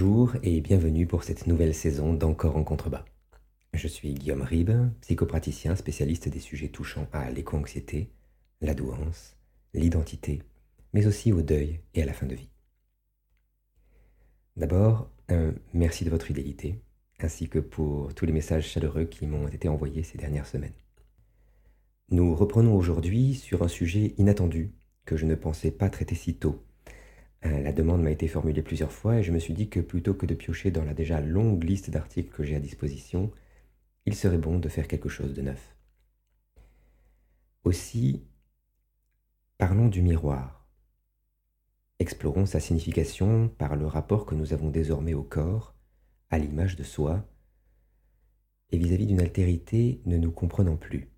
Bonjour et bienvenue pour cette nouvelle saison d'Encore en contrebas. Je suis Guillaume Ribes, psychopraticien spécialiste des sujets touchant à l'éco-anxiété, la douance, l'identité, mais aussi au deuil et à la fin de vie. D'abord, merci de votre fidélité, ainsi que pour tous les messages chaleureux qui m'ont été envoyés ces dernières semaines. Nous reprenons aujourd'hui sur un sujet inattendu que je ne pensais pas traiter si tôt. Euh, la demande m'a été formulée plusieurs fois et je me suis dit que plutôt que de piocher dans la déjà longue liste d'articles que j'ai à disposition, il serait bon de faire quelque chose de neuf. Aussi, parlons du miroir. Explorons sa signification par le rapport que nous avons désormais au corps, à l'image de soi, et vis-à-vis d'une altérité ne nous comprenant plus.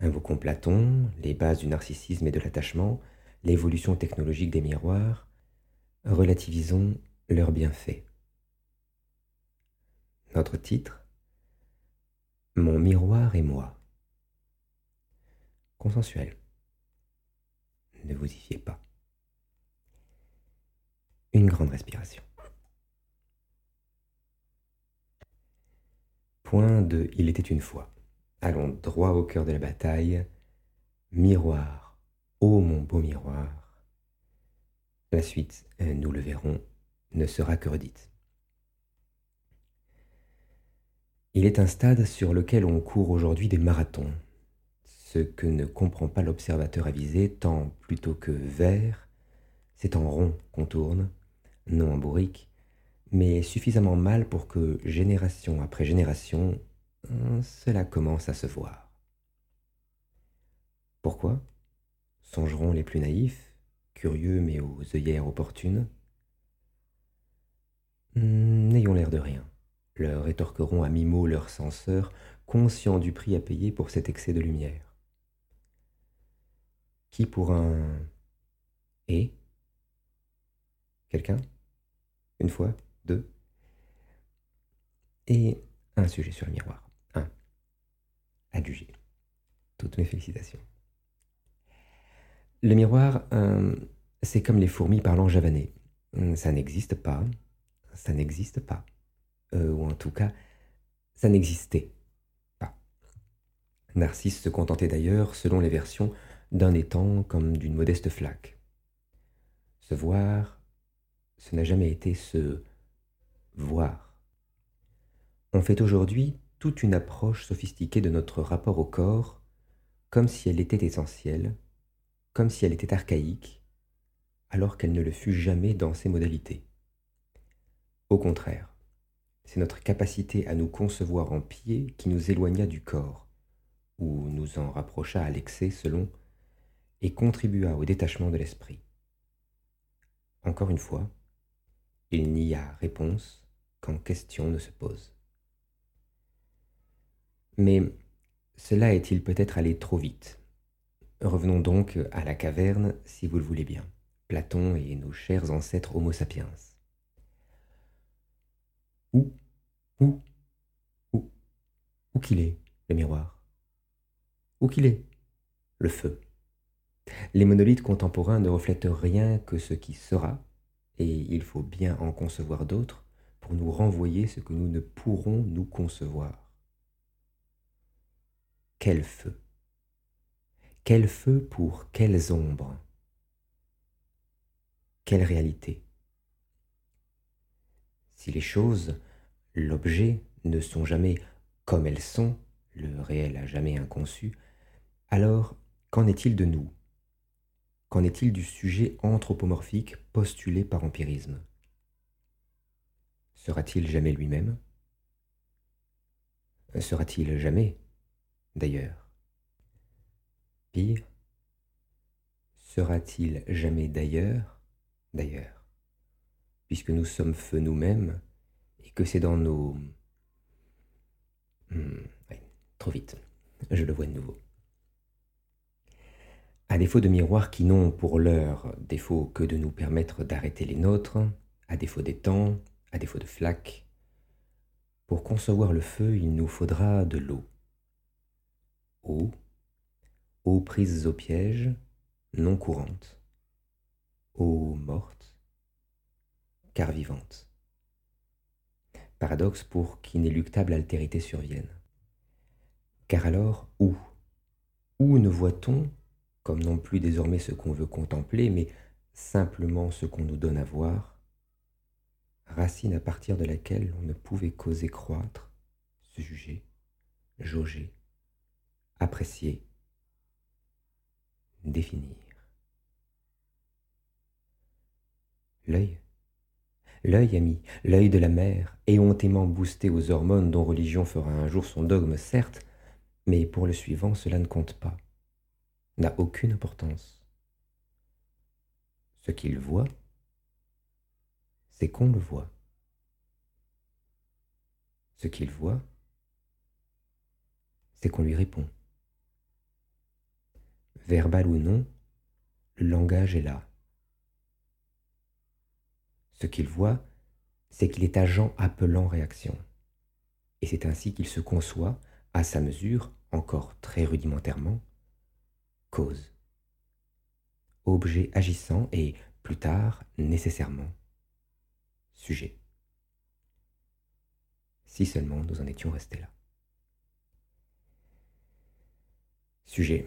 Invoquons Platon, les bases du narcissisme et de l'attachement, l'évolution technologique des miroirs, relativisons leurs bienfaits. Notre titre Mon miroir et moi. Consensuel. Ne vous y fiez pas. Une grande respiration. Point de Il était une fois. Allons droit au cœur de la bataille. Miroir, ô mon beau miroir. La suite, nous le verrons, ne sera que redite. Il est un stade sur lequel on court aujourd'hui des marathons, ce que ne comprend pas l'observateur avisé, tant plutôt que vert, c'est en rond qu'on tourne, non en bourrique, mais suffisamment mal pour que génération après génération, cela commence à se voir. Pourquoi? Songeront les plus naïfs, curieux mais aux œillères opportunes N'ayons l'air de rien, leur rétorqueront à mi-mot leurs censeurs, conscients du prix à payer pour cet excès de lumière. Qui pour un et? Quelqu'un? Une fois? Deux? Et un sujet sur le miroir. Un. Adjugé. Toutes mes félicitations. Le miroir, euh, c'est comme les fourmis parlant javanais. Ça n'existe pas. Ça n'existe pas. Euh, ou en tout cas, ça n'existait pas. Narcisse se contentait d'ailleurs, selon les versions, d'un étang comme d'une modeste flaque. Se voir, ce n'a jamais été se voir. On fait aujourd'hui toute une approche sophistiquée de notre rapport au corps, comme si elle était essentielle, comme si elle était archaïque, alors qu'elle ne le fut jamais dans ses modalités. Au contraire, c'est notre capacité à nous concevoir en pied qui nous éloigna du corps, ou nous en rapprocha à l'excès selon, et contribua au détachement de l'esprit. Encore une fois, il n'y a réponse quand question ne se pose. Mais cela est-il peut-être allé trop vite? Revenons donc à la caverne, si vous le voulez bien, Platon et nos chers ancêtres Homo sapiens. Où Où Où Où qu'il est, le miroir? Où qu'il est, le feu. Les monolithes contemporains ne reflètent rien que ce qui sera, et il faut bien en concevoir d'autres pour nous renvoyer ce que nous ne pourrons nous concevoir. Quel feu? Quel feu pour quelles ombres? Quelle réalité? Si les choses, l'objet, ne sont jamais comme elles sont, le réel a jamais inconçu, alors qu'en est-il de nous? Qu'en est-il du sujet anthropomorphique postulé par empirisme? Sera-t-il jamais lui-même? Sera-t-il jamais d'ailleurs? Pire, sera-t-il jamais d'ailleurs D'ailleurs, puisque nous sommes feu nous-mêmes et que c'est dans nos... Hmm, trop vite, je le vois de nouveau. À défaut de miroirs qui n'ont pour l'heure défaut que de nous permettre d'arrêter les nôtres, à défaut des temps, à défaut de flaques, pour concevoir le feu, il nous faudra de l'eau eau, eau prise au piège, non courante, eau morte, car vivante. Paradoxe pour qu'inéluctable altérité survienne. Car alors, où? Où ne voit-on, comme non plus désormais ce qu'on veut contempler, mais simplement ce qu'on nous donne à voir, racine à partir de laquelle on ne pouvait causer croître, se juger, jauger, apprécier, définir. L'œil L'œil, ami, l'œil de la mère, éhontément boosté aux hormones dont religion fera un jour son dogme, certes, mais pour le suivant, cela ne compte pas, n'a aucune importance. Ce qu'il voit, c'est qu'on le voit. Ce qu'il voit, c'est qu'on lui répond. Verbal ou non, le langage est là. Ce qu'il voit, c'est qu'il est agent appelant réaction. Et c'est ainsi qu'il se conçoit, à sa mesure, encore très rudimentairement, cause. Objet agissant et, plus tard, nécessairement, sujet. Si seulement nous en étions restés là. Sujet.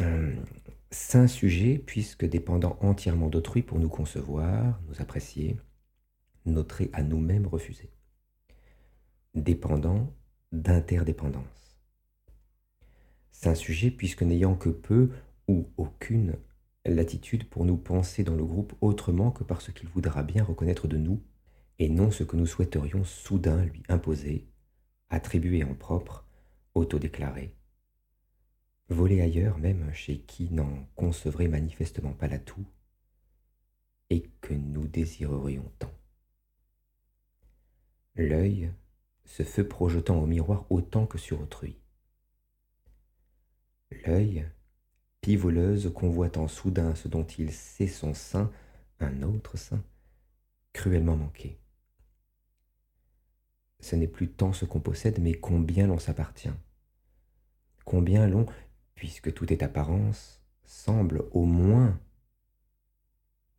Euh, saint sujet, puisque dépendant entièrement d'autrui pour nous concevoir, nous apprécier, noter à nous-mêmes refuser. Dépendant d'interdépendance. Saint sujet, puisque n'ayant que peu ou aucune latitude pour nous penser dans le groupe autrement que par ce qu'il voudra bien reconnaître de nous, et non ce que nous souhaiterions soudain lui imposer, attribuer en propre, autodéclarer, voler ailleurs même chez qui n'en concevrait manifestement pas l'atout, et que nous désirerions tant. L'œil se feu projetant au miroir autant que sur autrui. L'œil, pivoleuse convoitant soudain ce dont il sait son sein, un autre sein, cruellement manqué. Ce n'est plus tant ce qu'on possède, mais combien l'on s'appartient. Combien l'on, puisque tout est apparence, semble au moins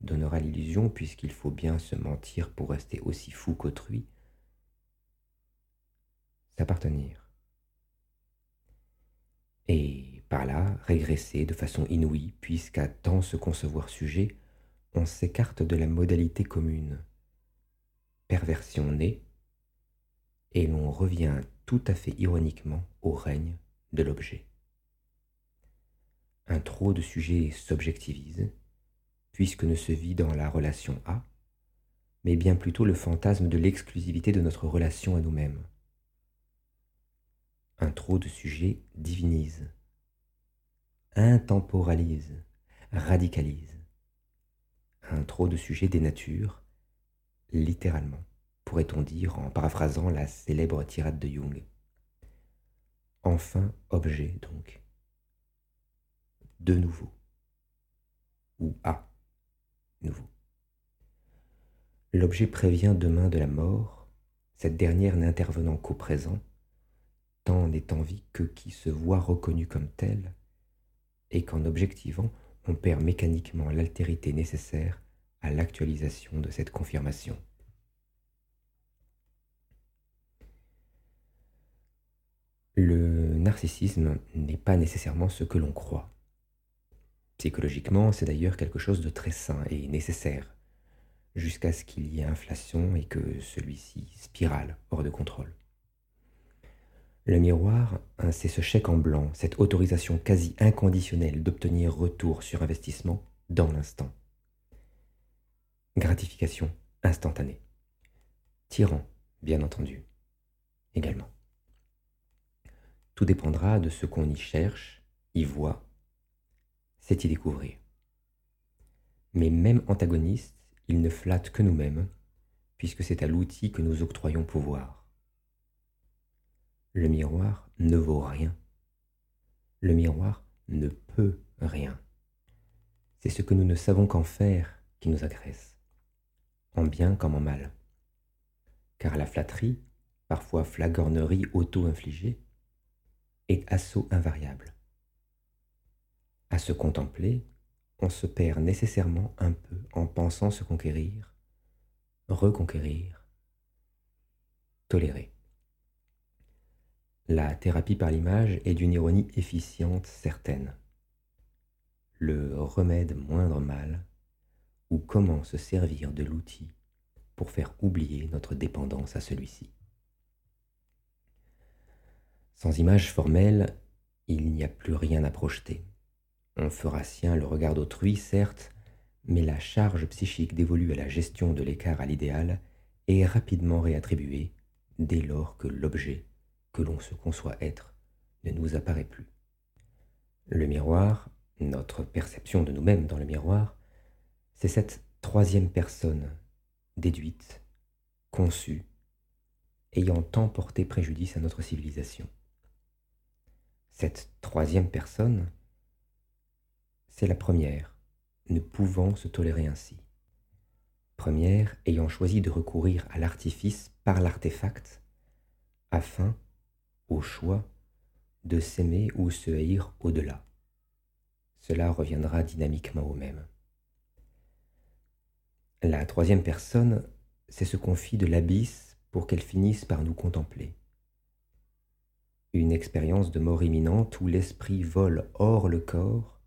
donnera l'illusion, puisqu'il faut bien se mentir pour rester aussi fou qu'autrui, s'appartenir. Et par là, régresser de façon inouïe, puisqu'à tant se concevoir sujet, on s'écarte de la modalité commune. Perversion née, et l'on revient tout à fait ironiquement au règne de l'objet un trop de sujets s'objectivise, puisque ne se vit dans la relation A, mais bien plutôt le fantasme de l'exclusivité de notre relation à nous-mêmes. Un trop de sujets divinise, intemporalise, radicalise. Un trop de sujets dénature, littéralement, pourrait-on dire en paraphrasant la célèbre tirade de Jung. Enfin objet donc de nouveau, ou à nouveau. L'objet prévient demain de la mort, cette dernière n'intervenant qu'au présent, tant n'est en vie que qui se voit reconnu comme tel, et qu'en objectivant, on perd mécaniquement l'altérité nécessaire à l'actualisation de cette confirmation. Le narcissisme n'est pas nécessairement ce que l'on croit. Psychologiquement, c'est d'ailleurs quelque chose de très sain et nécessaire, jusqu'à ce qu'il y ait inflation et que celui-ci spirale hors de contrôle. Le miroir, hein, c'est ce chèque en blanc, cette autorisation quasi inconditionnelle d'obtenir retour sur investissement dans l'instant. Gratification instantanée. Tyran, bien entendu, également. Tout dépendra de ce qu'on y cherche, y voit c'est y découvrir. Mais même antagoniste, il ne flatte que nous-mêmes, puisque c'est à l'outil que nous octroyons pouvoir. Le miroir ne vaut rien. Le miroir ne peut rien. C'est ce que nous ne savons qu'en faire qui nous agresse, en bien comme en mal. Car la flatterie, parfois flagornerie auto-infligée, est assaut invariable. À se contempler, on se perd nécessairement un peu en pensant se conquérir, reconquérir, tolérer. La thérapie par l'image est d'une ironie efficiente certaine. Le remède moindre mal ou comment se servir de l'outil pour faire oublier notre dépendance à celui-ci. Sans image formelle, il n'y a plus rien à projeter. On fera sien le regard d'autrui, certes, mais la charge psychique dévolue à la gestion de l'écart à l'idéal est rapidement réattribuée dès lors que l'objet que l'on se conçoit être ne nous apparaît plus. Le miroir, notre perception de nous-mêmes dans le miroir, c'est cette troisième personne déduite, conçue, ayant tant porté préjudice à notre civilisation. Cette troisième personne, c'est la première, ne pouvant se tolérer ainsi. Première ayant choisi de recourir à l'artifice par l'artefact, afin, au choix, de s'aimer ou se haïr au-delà. Cela reviendra dynamiquement au même. La troisième personne, c'est ce qu'on fit de l'abysse pour qu'elle finisse par nous contempler. Une expérience de mort imminente où l'esprit vole hors le corps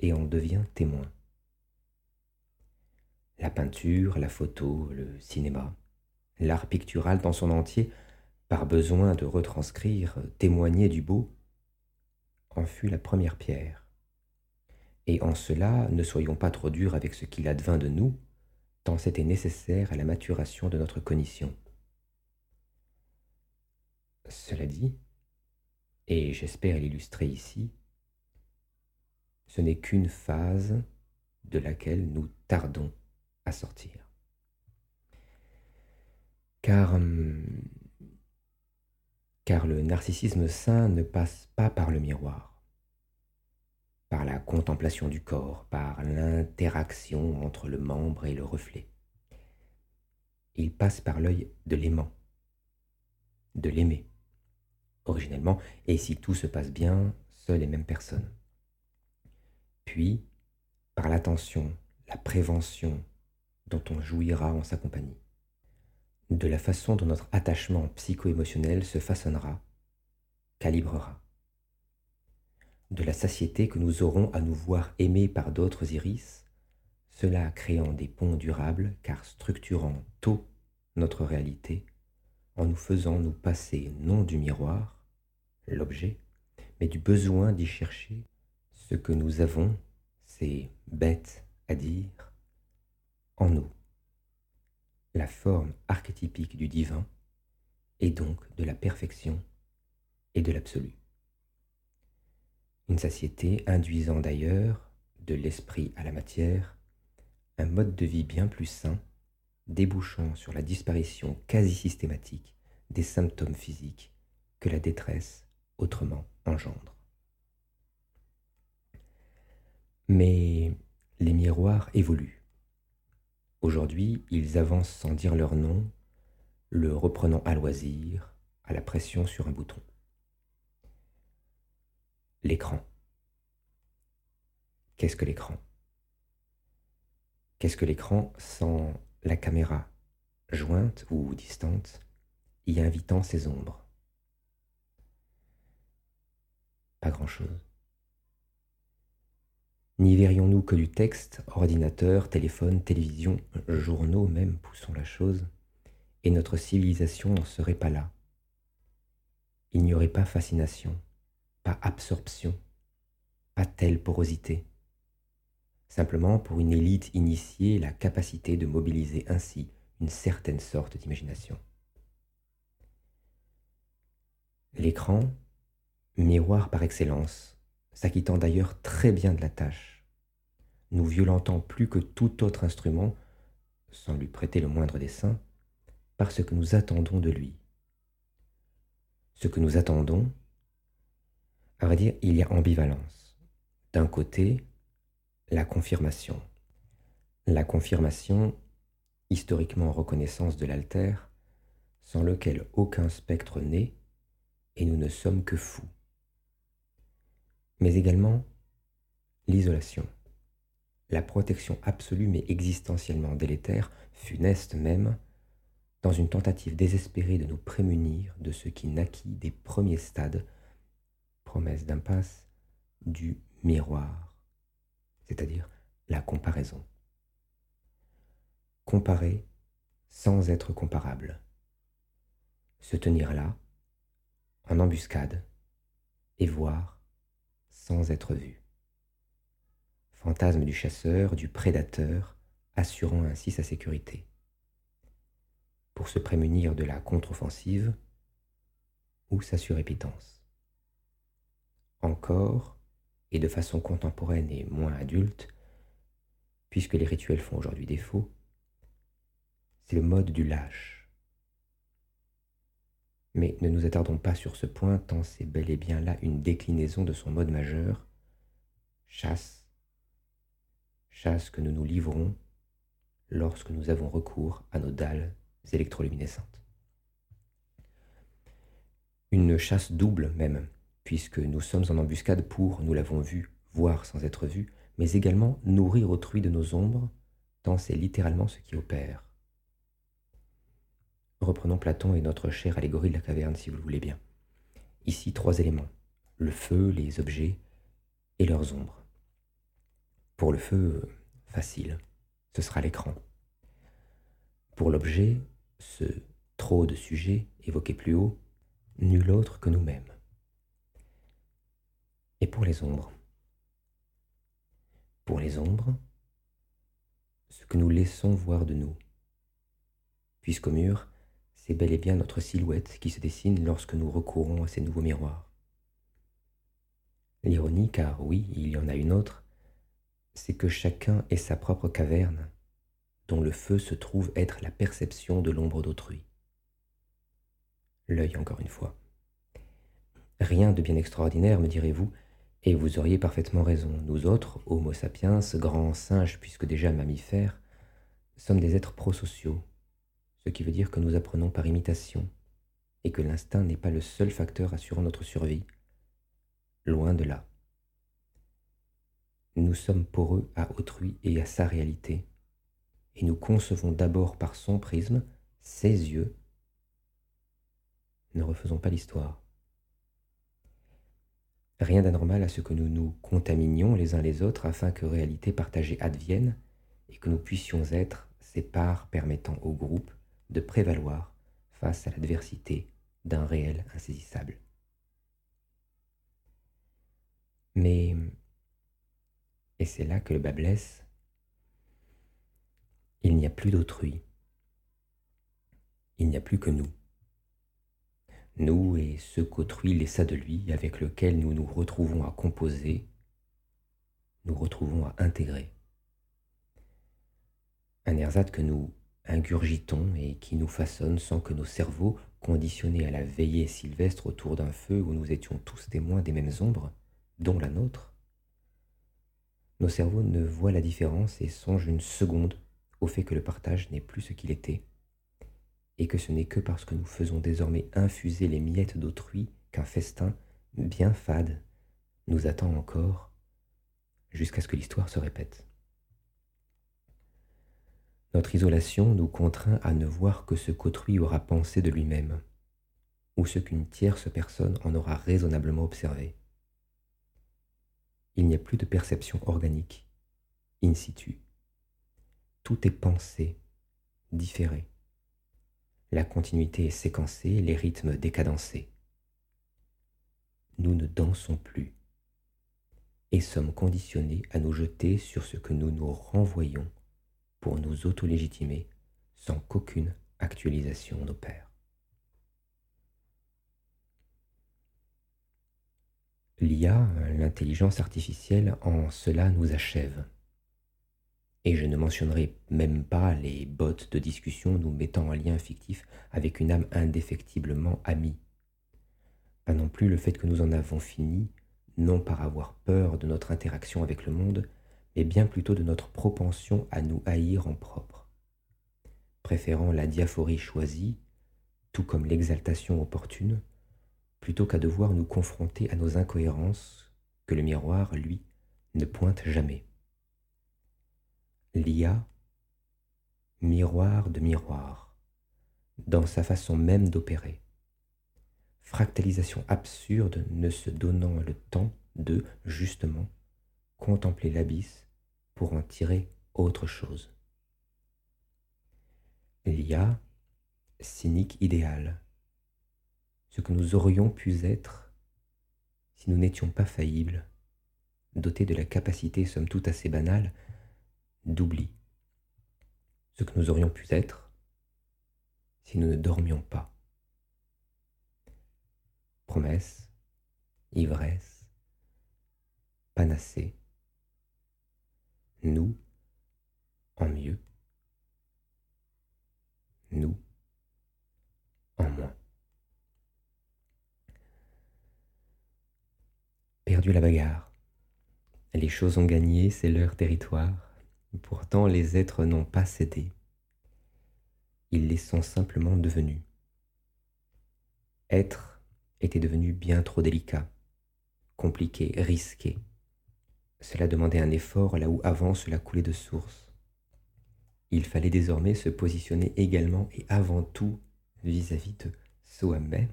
et en devient témoin. La peinture, la photo, le cinéma, l'art pictural dans son entier, par besoin de retranscrire, témoigner du beau, en fut la première pierre. Et en cela, ne soyons pas trop durs avec ce qu'il advint de nous, tant c'était nécessaire à la maturation de notre cognition. Cela dit, et j'espère l'illustrer ici, ce n'est qu'une phase de laquelle nous tardons à sortir. Car, hum, car le narcissisme sain ne passe pas par le miroir, par la contemplation du corps, par l'interaction entre le membre et le reflet. Il passe par l'œil de l'aimant, de l'aimer, originellement, et si tout se passe bien, seules les mêmes personnes puis par l'attention, la prévention dont on jouira en sa compagnie, de la façon dont notre attachement psycho-émotionnel se façonnera, calibrera, de la satiété que nous aurons à nous voir aimés par d'autres iris, cela créant des ponts durables car structurant tôt notre réalité en nous faisant nous passer non du miroir, l'objet, mais du besoin d'y chercher ce que nous avons, c'est bête à dire, en nous. La forme archétypique du divin et donc de la perfection et de l'absolu. Une satiété induisant d'ailleurs, de l'esprit à la matière, un mode de vie bien plus sain, débouchant sur la disparition quasi systématique des symptômes physiques que la détresse autrement engendre. Mais les miroirs évoluent. Aujourd'hui, ils avancent sans dire leur nom, le reprenant à loisir, à la pression sur un bouton. L'écran. Qu'est-ce que l'écran? Qu'est-ce que l'écran sans la caméra, jointe ou distante, y invitant ses ombres? Pas grand-chose. N'y verrions-nous que du texte, ordinateur, téléphone, télévision, journaux même, poussons la chose, et notre civilisation n'en serait pas là. Il n'y aurait pas fascination, pas absorption, pas telle porosité. Simplement pour une élite initiée la capacité de mobiliser ainsi une certaine sorte d'imagination. L'écran, miroir par excellence, s'acquittant d'ailleurs très bien de la tâche, nous violentant plus que tout autre instrument, sans lui prêter le moindre dessein, parce que nous attendons de lui. Ce que nous attendons, à vrai dire, il y a ambivalence. D'un côté, la confirmation. La confirmation, historiquement reconnaissance de l'alter, sans lequel aucun spectre n'est, et nous ne sommes que fous mais également l'isolation, la protection absolue mais existentiellement délétère, funeste même, dans une tentative désespérée de nous prémunir de ce qui naquit des premiers stades, promesse d'impasse, du miroir, c'est-à-dire la comparaison. Comparer sans être comparable. Se tenir là, en embuscade, et voir sans être vu. Fantasme du chasseur, du prédateur, assurant ainsi sa sécurité. Pour se prémunir de la contre-offensive ou sa surépitance. Encore, et de façon contemporaine et moins adulte, puisque les rituels font aujourd'hui défaut, c'est le mode du lâche. Mais ne nous attardons pas sur ce point, tant c'est bel et bien là une déclinaison de son mode majeur, chasse, chasse que nous nous livrons lorsque nous avons recours à nos dalles électroluminescentes. Une chasse double même, puisque nous sommes en embuscade pour, nous l'avons vu, voir sans être vu, mais également nourrir autrui de nos ombres, tant c'est littéralement ce qui opère. Reprenons Platon et notre chère allégorie de la caverne, si vous le voulez bien. Ici, trois éléments. Le feu, les objets et leurs ombres. Pour le feu, facile, ce sera l'écran. Pour l'objet, ce trop de sujets évoqué plus haut, nul autre que nous-mêmes. Et pour les ombres Pour les ombres, ce que nous laissons voir de nous. Puisqu'au mur, c'est bel et bien notre silhouette qui se dessine lorsque nous recourons à ces nouveaux miroirs. L'ironie, car oui, il y en a une autre, c'est que chacun est sa propre caverne, dont le feu se trouve être la perception de l'ombre d'autrui. L'œil, encore une fois. Rien de bien extraordinaire, me direz-vous, et vous auriez parfaitement raison. Nous autres, Homo sapiens, grands singes puisque déjà mammifères, sommes des êtres prosociaux, ce qui veut dire que nous apprenons par imitation, et que l'instinct n'est pas le seul facteur assurant notre survie. Loin de là. Nous sommes poreux à autrui et à sa réalité, et nous concevons d'abord par son prisme, ses yeux. Ne refaisons pas l'histoire. Rien d'anormal à ce que nous nous contaminions les uns les autres afin que réalité partagée advienne et que nous puissions être ces parts permettant au groupe de prévaloir face à l'adversité d'un réel insaisissable. Mais, et c'est là que le bas blesse, il n'y a plus d'autrui, il n'y a plus que nous. Nous et ce qu'autrui laissa de lui, avec lequel nous nous retrouvons à composer, nous retrouvons à intégrer. Un ersatz que nous ingurgitons et qui nous façonne sans que nos cerveaux, conditionnés à la veillée sylvestre autour d'un feu où nous étions tous témoins des mêmes ombres, dont la nôtre, nos cerveaux ne voient la différence et songent une seconde au fait que le partage n'est plus ce qu'il était, et que ce n'est que parce que nous faisons désormais infuser les miettes d'autrui qu'un festin bien fade nous attend encore jusqu'à ce que l'histoire se répète. Notre isolation nous contraint à ne voir que ce qu'autrui aura pensé de lui-même, ou ce qu'une tierce personne en aura raisonnablement observé. Il n'y a plus de perception organique, in situ. Tout est pensé, différé. La continuité est séquencée, les rythmes décadencés. Nous ne dansons plus et sommes conditionnés à nous jeter sur ce que nous nous renvoyons pour nous auto-légitimer sans qu'aucune actualisation n'opère. L'IA, l'intelligence artificielle, en cela nous achève. Et je ne mentionnerai même pas les bots de discussion nous mettant en lien fictif avec une âme indéfectiblement amie. Pas non plus le fait que nous en avons fini, non par avoir peur de notre interaction avec le monde, mais bien plutôt de notre propension à nous haïr en propre, préférant la diaphorie choisie, tout comme l'exaltation opportune, plutôt qu'à devoir nous confronter à nos incohérences que le miroir, lui, ne pointe jamais. l'IA, miroir de miroir, dans sa façon même d'opérer. Fractalisation absurde ne se donnant le temps de, justement, contempler l'abysse pour en tirer autre chose. L'IA, cynique idéal, ce que nous aurions pu être si nous n'étions pas faillibles, dotés de la capacité, somme toute assez banale, d'oubli. Ce que nous aurions pu être si nous ne dormions pas. Promesse, ivresse, panacée, nous en mieux, nous en moins. Perdu la bagarre. Les choses ont gagné, c'est leur territoire. Pourtant, les êtres n'ont pas cédé. Ils les sont simplement devenus. Être était devenu bien trop délicat, compliqué, risqué. Cela demandait un effort là où avant cela coulait de source. Il fallait désormais se positionner également et avant tout vis-à-vis de soi-même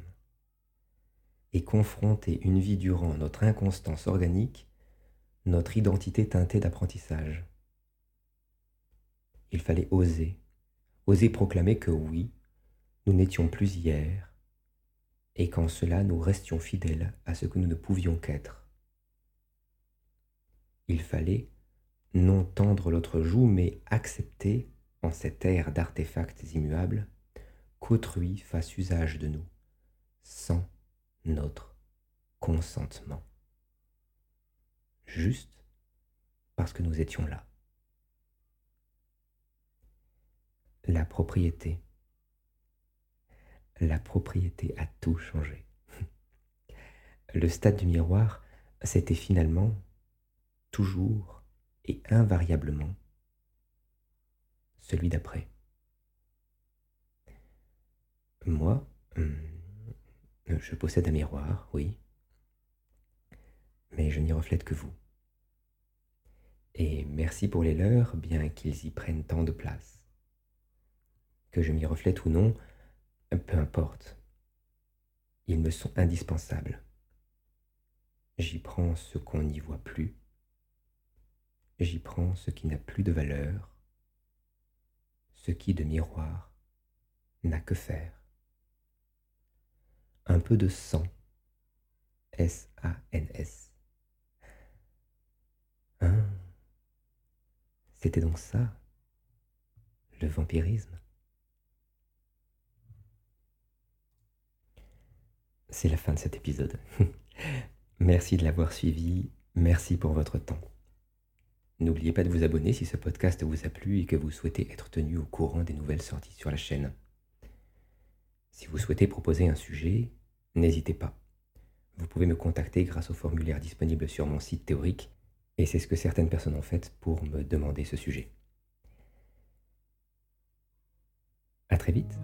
et confronter une vie durant notre inconstance organique, notre identité teintée d'apprentissage. Il fallait oser, oser proclamer que oui, nous n'étions plus hier, et qu'en cela nous restions fidèles à ce que nous ne pouvions qu'être. Il fallait non tendre l'autre joue, mais accepter, en cette ère d'artefacts immuables, qu'autrui fasse usage de nous, sans notre consentement. Juste parce que nous étions là. La propriété. La propriété a tout changé. Le stade du miroir, c'était finalement, toujours et invariablement, celui d'après. Moi, hmm, je possède un miroir, oui, mais je n'y reflète que vous. Et merci pour les leurs, bien qu'ils y prennent tant de place que je m'y reflète ou non, peu importe. Ils me sont indispensables. J'y prends ce qu'on n'y voit plus. J'y prends ce qui n'a plus de valeur, ce qui de miroir n'a que faire. Un peu de sang, S-A-N-S. Hein? C'était donc ça, le vampirisme? C'est la fin de cet épisode. merci de l'avoir suivi, merci pour votre temps. N'oubliez pas de vous abonner si ce podcast vous a plu et que vous souhaitez être tenu au courant des nouvelles sorties sur la chaîne. Si vous souhaitez proposer un sujet, n'hésitez pas. Vous pouvez me contacter grâce au formulaire disponible sur mon site théorique, et c'est ce que certaines personnes ont fait pour me demander ce sujet. A très vite